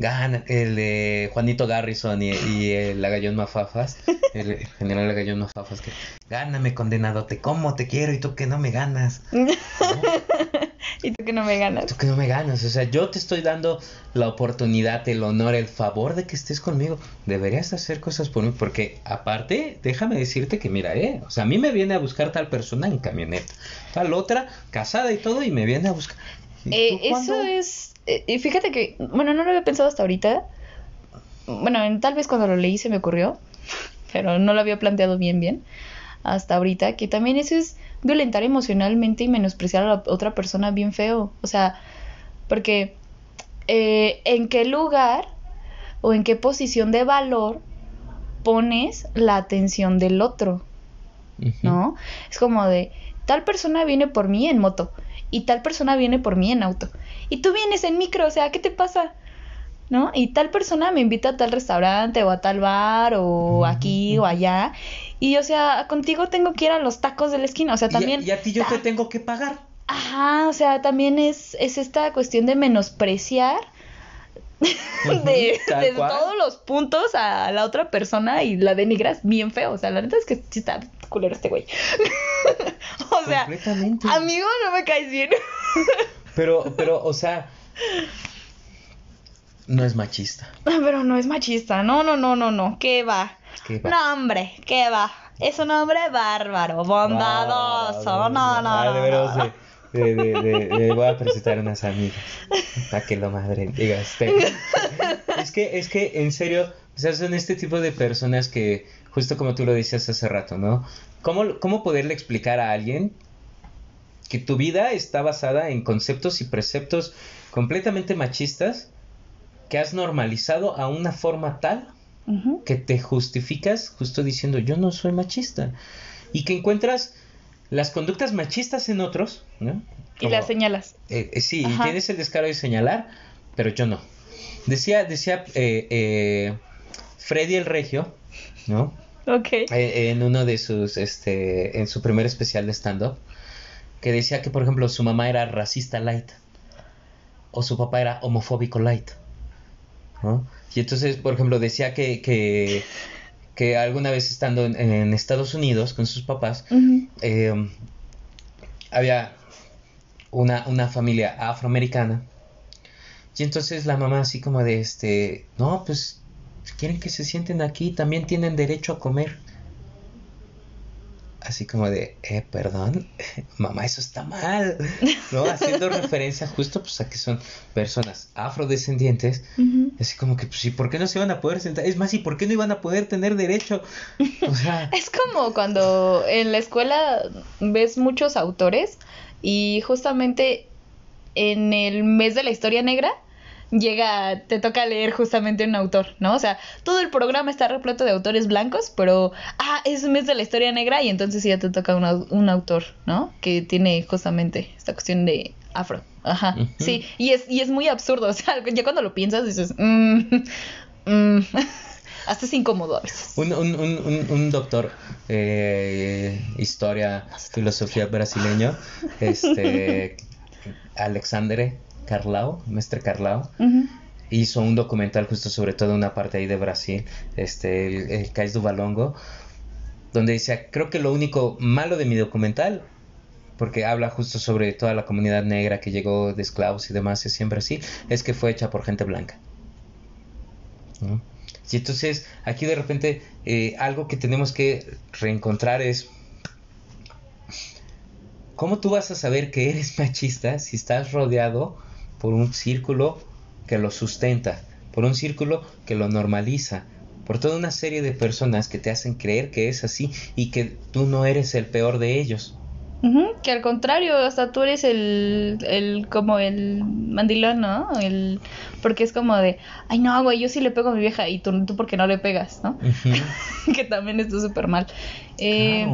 Gana, el de Juanito Garrison y, y el Lagallón Mafafas, [laughs] el general Lagallón Mafafas que gáname condenado, te como, te quiero y tú que no me ganas. [laughs] y tú que no me ganas. Tú que no me ganas, o sea, yo te estoy dando la oportunidad, el honor, el favor de que estés conmigo. Deberías hacer cosas por mí, porque aparte, déjame decirte que mira, eh, o sea, a mí me viene a buscar tal persona en camioneta, tal otra, casada y todo, y me viene a buscar. ¿Y Eh, eso es... eh, y fíjate que, bueno, no lo había pensado hasta ahorita. Bueno, en- tal vez cuando lo leí se me ocurrió, pero no lo había planteado bien, bien. Hasta ahorita, que también eso es violentar emocionalmente y menospreciar a la otra persona bien feo. O sea, porque eh, en qué lugar o en qué posición de valor pones la atención del otro. ¿no? Es como de, tal persona viene por mí en moto y tal persona viene por mí en auto y tú vienes en micro, o sea, ¿qué te pasa? ¿No? Y tal persona me invita a tal restaurante o a tal bar o aquí o allá y o sea, contigo tengo que ir a los tacos de la esquina, o sea, Y a- también... Y a, ti yo te tengo que pagar. Ajá, o sea, también es, es esta cuestión de menospreciar [laughs] de, todos los puntos a la otra persona y la denigras bien feo. O sea, la neta es que sí está culero este güey. [laughs] o sea, amigo, no me caes bien. [laughs] Pero, pero, o sea, no es machista. Pero no es machista. No, no, no, no, no. ¿Qué va? ¿Qué va? No, hombre, ¿qué va? Es un hombre bárbaro, bondadoso. No, no, Ah, no. De- de- de- de- le voy a presentar unas amigas. Para que lo madre diga este. Es que, es que, en serio, o sea, son este tipo de personas que, justo como tú lo decías hace rato, ¿no? ¿Cómo, cómo poderle explicar a alguien que tu vida está basada en conceptos y preceptos completamente machistas que has normalizado a una forma tal que te justificas justo diciendo yo no soy machista y que encuentras las conductas machistas en otros, ¿no? Y las señalas. eh, eh, sí, y Ajá. tienes el descaro de señalar, pero yo no. Decía, decía eh, Freddy el Regio, ¿no? Ok. En uno de sus, este, en su primer especial de stand-up, que decía que, por ejemplo, su mamá era racista light, o su papá era homofóbico light, ¿no? Y entonces, por ejemplo, decía que, que, que alguna vez estando en, en Estados Unidos con sus papás, eh, había una, una familia afroamericana. Y entonces la mamá así como de este, no, pues quieren que se sienten aquí, también tienen derecho a comer. Así como de, eh, perdón, [laughs] mamá, eso está mal, ¿no? [laughs] Haciendo referencia justo pues a que son personas afrodescendientes, así como que, pues, ¿y por qué no se van a poder sentar? Es más, ¿y por qué no iban a poder tener derecho? [laughs] O sea... es como cuando en la escuela ves muchos autores y justamente en el mes de la historia negra llega, te toca leer justamente un autor, ¿no? O sea, todo el programa está repleto de autores blancos, pero, ah, es un mes de la historia negra y entonces ya te toca un, autor, ¿no? Que tiene justamente esta cuestión de afro. Ajá, sí, y es, y es muy absurdo, [laughs] o sea, ya cuando lo piensas dices, mmm, mmm. [laughs] Hasta es incómodo a veces. Un, un, un, un doctor, eh, historia, filosofía brasileño, este, [laughs] Alexandre Carlao, Mestre Carlao, hizo un documental justo sobre todo una parte ahí de Brasil, este, el, el Cais do Valongo, donde dice, creo que lo único malo de mi documental, porque habla justo sobre toda la comunidad negra que llegó de esclavos y demás, es siempre así, es que fue hecha por gente blanca. Y entonces aquí de repente eh, algo que tenemos que reencontrar es ¿cómo tú vas a saber que eres [laughs] machista si estás rodeado por un círculo que lo sustenta, por un círculo que lo normaliza, por toda una serie de personas que te hacen creer que es así y que tú no eres el peor de ellos. que al contrario, hasta tú eres el, el como el mandilón, ¿no? El, porque es como de, ay no, güey, yo sí le pego a mi vieja y tú, tú porque no le pegas, ¿no? [laughs] que también está súper mal. Eh,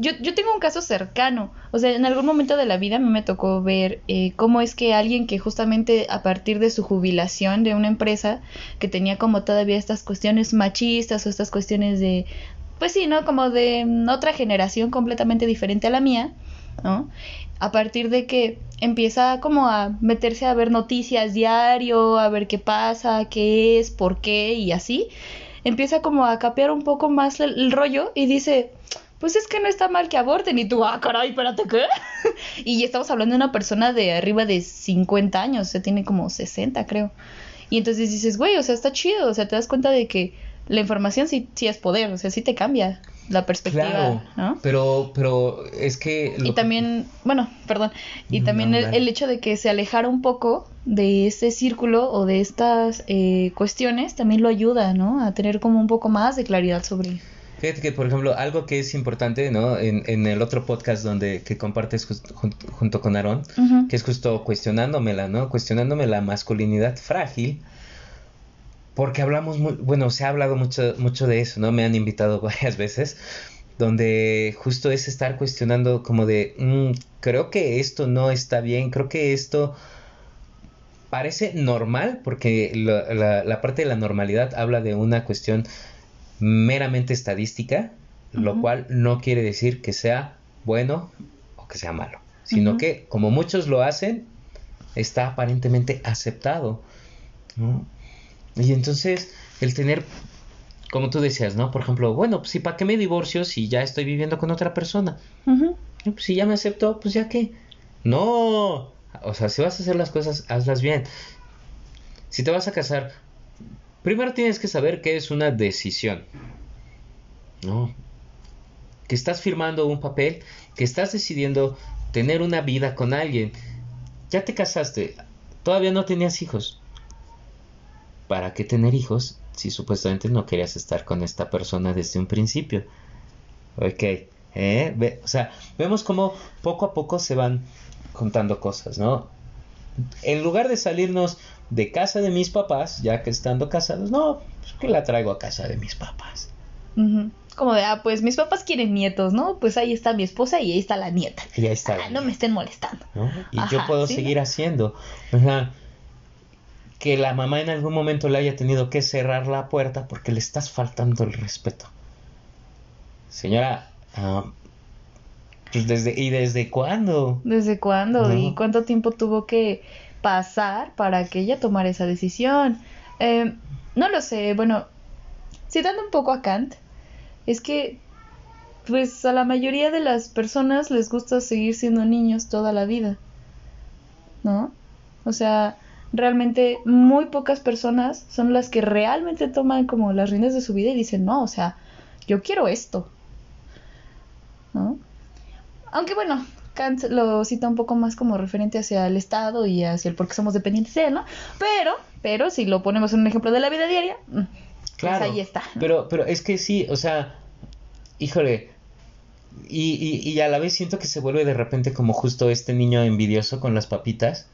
yo, yo tengo un caso cercano, o sea, en algún momento de la vida a mí me tocó ver eh, cómo es que alguien que justamente a partir de su jubilación de una empresa, que tenía como todavía estas cuestiones machistas o estas cuestiones de, pues sí, ¿no? Como de otra generación completamente diferente a la mía, ¿no? A partir de que empieza como a meterse a ver noticias diario, a ver qué pasa, qué es, por qué y así, empieza como a capear un poco más el rollo y dice, pues es que no está mal que aborten. Y tú, ah, caray, espérate, ¿qué? [laughs] y estamos hablando de una persona de arriba de 50 años, o sea, tiene como 60, creo. Y entonces dices, güey, o sea, está chido, o sea, te das cuenta de que la información sí, sí es poder, o sea, sí te cambia la perspectiva, claro, ¿no? Pero, pero es que... Y también, bueno, perdón, y también el, hecho de que se alejara un poco de ese círculo o de estas eh, cuestiones también lo ayuda, ¿no? A tener como un poco más de claridad sobre Fíjate que, por ejemplo, algo que es importante, ¿no? En, en el otro podcast donde que compartes junto con Aarón, que es justo cuestionándomela, ¿no? Cuestionándome la masculinidad frágil, porque hablamos muy, bueno, se ha hablado mucho, mucho de eso, ¿no? Me han invitado [laughs] varias veces, donde justo es estar cuestionando como de, mm, creo que esto no está bien, creo que esto parece normal, porque la, la parte de la normalidad habla de una cuestión meramente estadística, lo cual no quiere decir que sea bueno o que sea malo, sino que como muchos lo hacen, está aparentemente aceptado. Y entonces el tener, como tú decías, ¿no? Por ejemplo, bueno, pues si para qué me divorcio si ya estoy viviendo con otra persona. Pues, si ya me aceptó, pues ya qué. No, o sea, si vas a hacer las cosas, hazlas bien. Si te vas a casar, Primero tienes que saber qué es una decisión. ¿No? Que estás firmando un papel, que estás decidiendo tener una vida con alguien. Ya te casaste, todavía no tenías hijos. ¿Para qué tener hijos si supuestamente no querías estar con esta persona desde un principio? Ok, ¿eh? o sea, vemos cómo poco a poco se van contando cosas, ¿no? En lugar de salirnos de casa de mis papás, ya que estando casados, no, pues que la traigo a casa de mis papás. Como de, ah, pues mis papás quieren nietos, ¿no? Pues ahí está mi esposa y ahí está la nieta. Y ahí está. Ah, no me estén molestando. Y yo puedo seguir haciendo. que la mamá en algún momento le haya tenido que cerrar la puerta porque le estás faltando el respeto. Señora, ah, pues desde, ¿y desde cuándo? ¿Desde cuándo? ¿Y cuánto tiempo tuvo que pasar para que ella tomara esa decisión. Eh, no lo sé, bueno, citando un poco a Kant, es que pues a la mayoría de las personas les gusta seguir siendo niños toda la vida, ¿no? O sea, realmente muy pocas personas son las que realmente toman como las riendas de su vida y dicen, no, o sea, yo quiero esto. ¿No? Aunque bueno, Kant lo cita un poco más como referente hacia el Estado y hacia el por qué somos dependientes de él, ¿no? Pero, pero si lo ponemos en un ejemplo de la vida diaria, mm, pues Claro. ahí está. ¿no? Pero, pero es que sí, o sea, híjole. Y, y, y a la vez siento que se vuelve de repente como justo este niño envidioso con las papitas.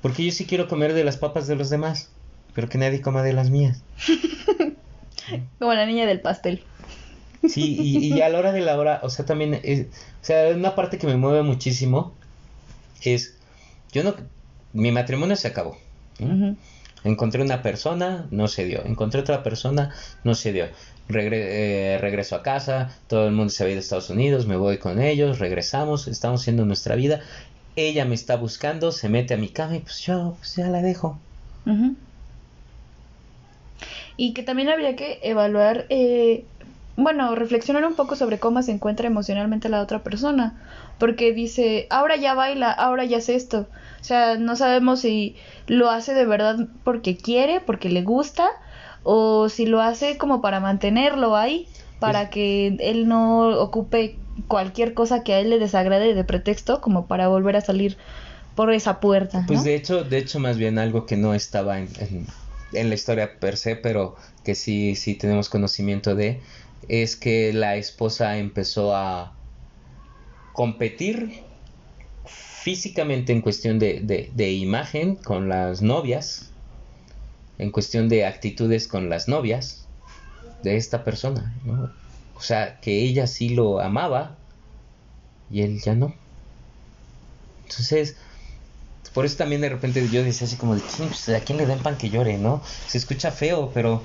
Porque yo sí quiero comer de las papas de los demás, pero que nadie coma de las mías. [laughs] Como la niña del pastel. Sí, y, y a la hora de la hora, o sea, también, es- o sea, una parte que me mueve muchísimo es, yo no, mi matrimonio se acabó. Encontré una persona, no se dio. Encontré otra persona, no se dio. Regre- eh, regreso a casa, todo el mundo se va a ir a Estados Unidos, me voy con ellos, regresamos, estamos haciendo nuestra vida. Ella me está buscando, se mete a mi cama y pues yo pues ya la dejo. Ujú. Y que también habría que evaluar, eh, bueno, reflexionar un poco sobre cómo se encuentra emocionalmente la otra persona. Porque dice, ahora ya baila, ahora ya hace esto. O sea, no sabemos si lo hace de verdad porque quiere, porque le gusta, o si lo hace como para mantenerlo ahí, para que él no ocupe cualquier cosa que a él le desagrade de pretexto, como para volver a salir por esa puerta. Pues de hecho, de hecho más bien algo que no estaba en, en, en la historia per se, pero que sí, sí tenemos conocimiento de, es que la esposa empezó a competir físicamente en cuestión de, de, imagen con las novias, en cuestión de actitudes con las novias de esta persona, ¿no? O sea, que ella sí lo amaba y él ya no. Entonces, por eso también de repente yo decía así como de, "Chin, pues, ¿a quién le dan pan que llore, no? Se escucha feo, pero...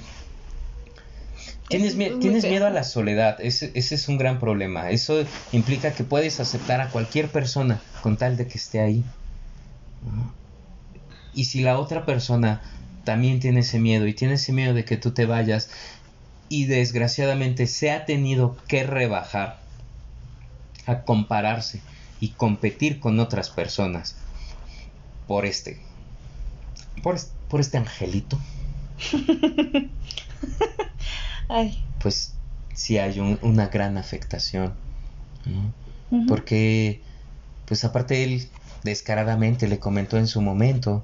Tienes, mie- tienes miedo a la soledad, ese, ese es un gran problema. Eso implica que puedes aceptar a cualquier persona con tal de que esté ahí. Y si la otra persona también tiene ese miedo y tiene ese miedo de que tú te vayas y desgraciadamente se ha tenido que rebajar a compararse y competir con otras personas por este por, por este angelito [laughs] Ay. pues sí hay un- una gran afectación porque pues aparte él descaradamente le comentó en su momento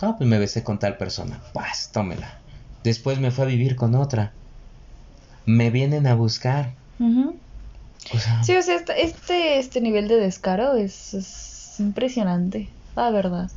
ah pues me besé con tal persona pues tómela después me fue a vivir con otra me vienen a buscar Ujú. o sea, Sí, o sea, este, este, este nivel de descaro es, es impresionante, la verdad.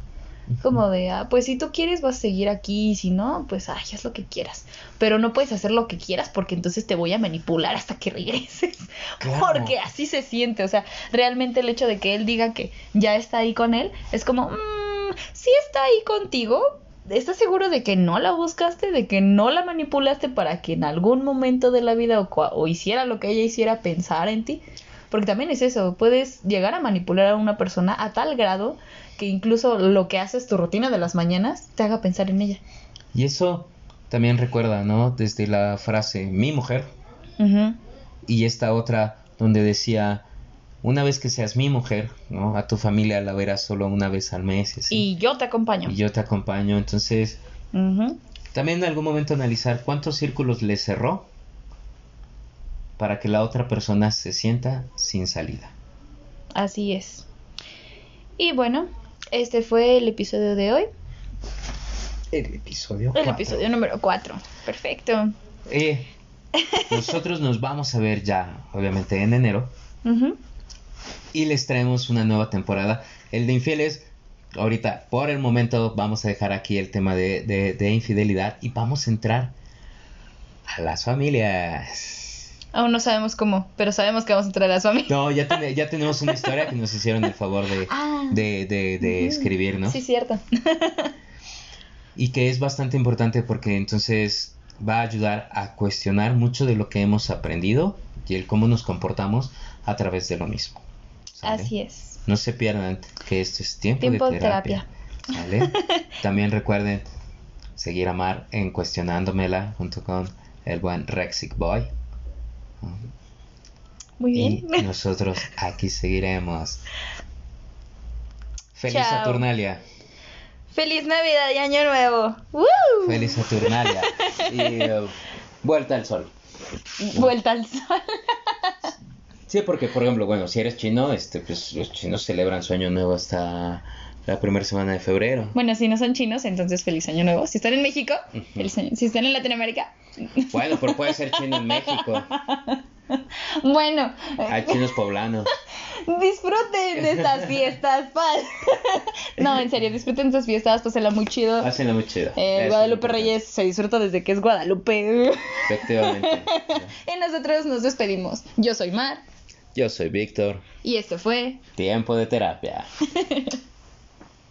Como de, ah, pues si tú quieres vas a seguir aquí y si no, pues ay, haz lo que quieras. Pero no puedes hacer lo que quieras porque entonces te voy a manipular hasta que regreses. [laughs] Claro. Porque así se siente. O sea, realmente el hecho de que él diga que ya está ahí con él es como, mmm, si está ahí contigo, ¿estás seguro de que no la buscaste? ¿De que no la manipulaste para que en algún momento de la vida o, o hiciera lo que ella hiciera pensar en ti? Porque también es eso, puedes llegar a manipular a una persona a tal grado que incluso lo que haces, tu rutina de las mañanas, te haga pensar en ella. y eso también recuerda no desde la frase mi mujer y esta otra donde decía una vez que seas mi mujer no a tu familia la verás solo una vez al mes y yo te acompaño. y yo te acompaño entonces. También en algún momento analizar cuántos círculos le cerró para que la otra persona se sienta sin salida. Así es. Y bueno, este fue el episodio de hoy. El episodio. El cuatro. episodio número 4. Perfecto. Eh, [laughs] nosotros nos vamos a ver ya, obviamente, en enero. Y les traemos una nueva temporada. El de infieles, ahorita, por el momento, vamos a dejar aquí el tema de, de- de infidelidad y vamos a entrar a las familias. Aún no sabemos cómo, pero sabemos que vamos a entrar a su amigo. No, ya, ten- ya tenemos una historia que nos hicieron el favor de, [laughs] Ah. de, de- de Ujú. escribir, ¿no? Sí, cierto. [laughs] Y que es bastante importante porque entonces va a ayudar a cuestionar mucho de lo que hemos aprendido y el cómo nos comportamos a través de lo mismo. ¿sale? Así es. No se pierdan que esto es tiempo, Tiempo de terapia. ¿sale? [laughs] También recuerden seguir a Mar en Cuestionándomela junto con el buen Rexic Boy. Muy Y bien. [laughs] nosotros aquí seguiremos. Feliz Chao. Saturnalia. Feliz Navidad y Año Nuevo. ¡Woo! Feliz Saturnalia. [laughs] y eh, vuelta al sol. Vuelta al sol. Sí, porque por ejemplo, bueno, si eres chino, este, pues los chinos celebran su año nuevo hasta la primera semana de febrero. Bueno, si no son chinos, entonces feliz Año Nuevo. Si están en México, feliz año. Si están en Latinoamérica, Bueno, pero puede ser chino en México. [laughs] bueno, Hay chinos poblanos. [laughs] disfruten de estas fiestas. paz. [laughs] no, en serio, disfruten de estas fiestas, pásenla muy chido. Hacen muy chido. Eh, Guadalupe Reyes se disfruta desde que es Guadalupe. Efectivamente. y nosotros nos despedimos. Yo soy Mar Yo soy Víctor. y esto fue Tiempo de terapia.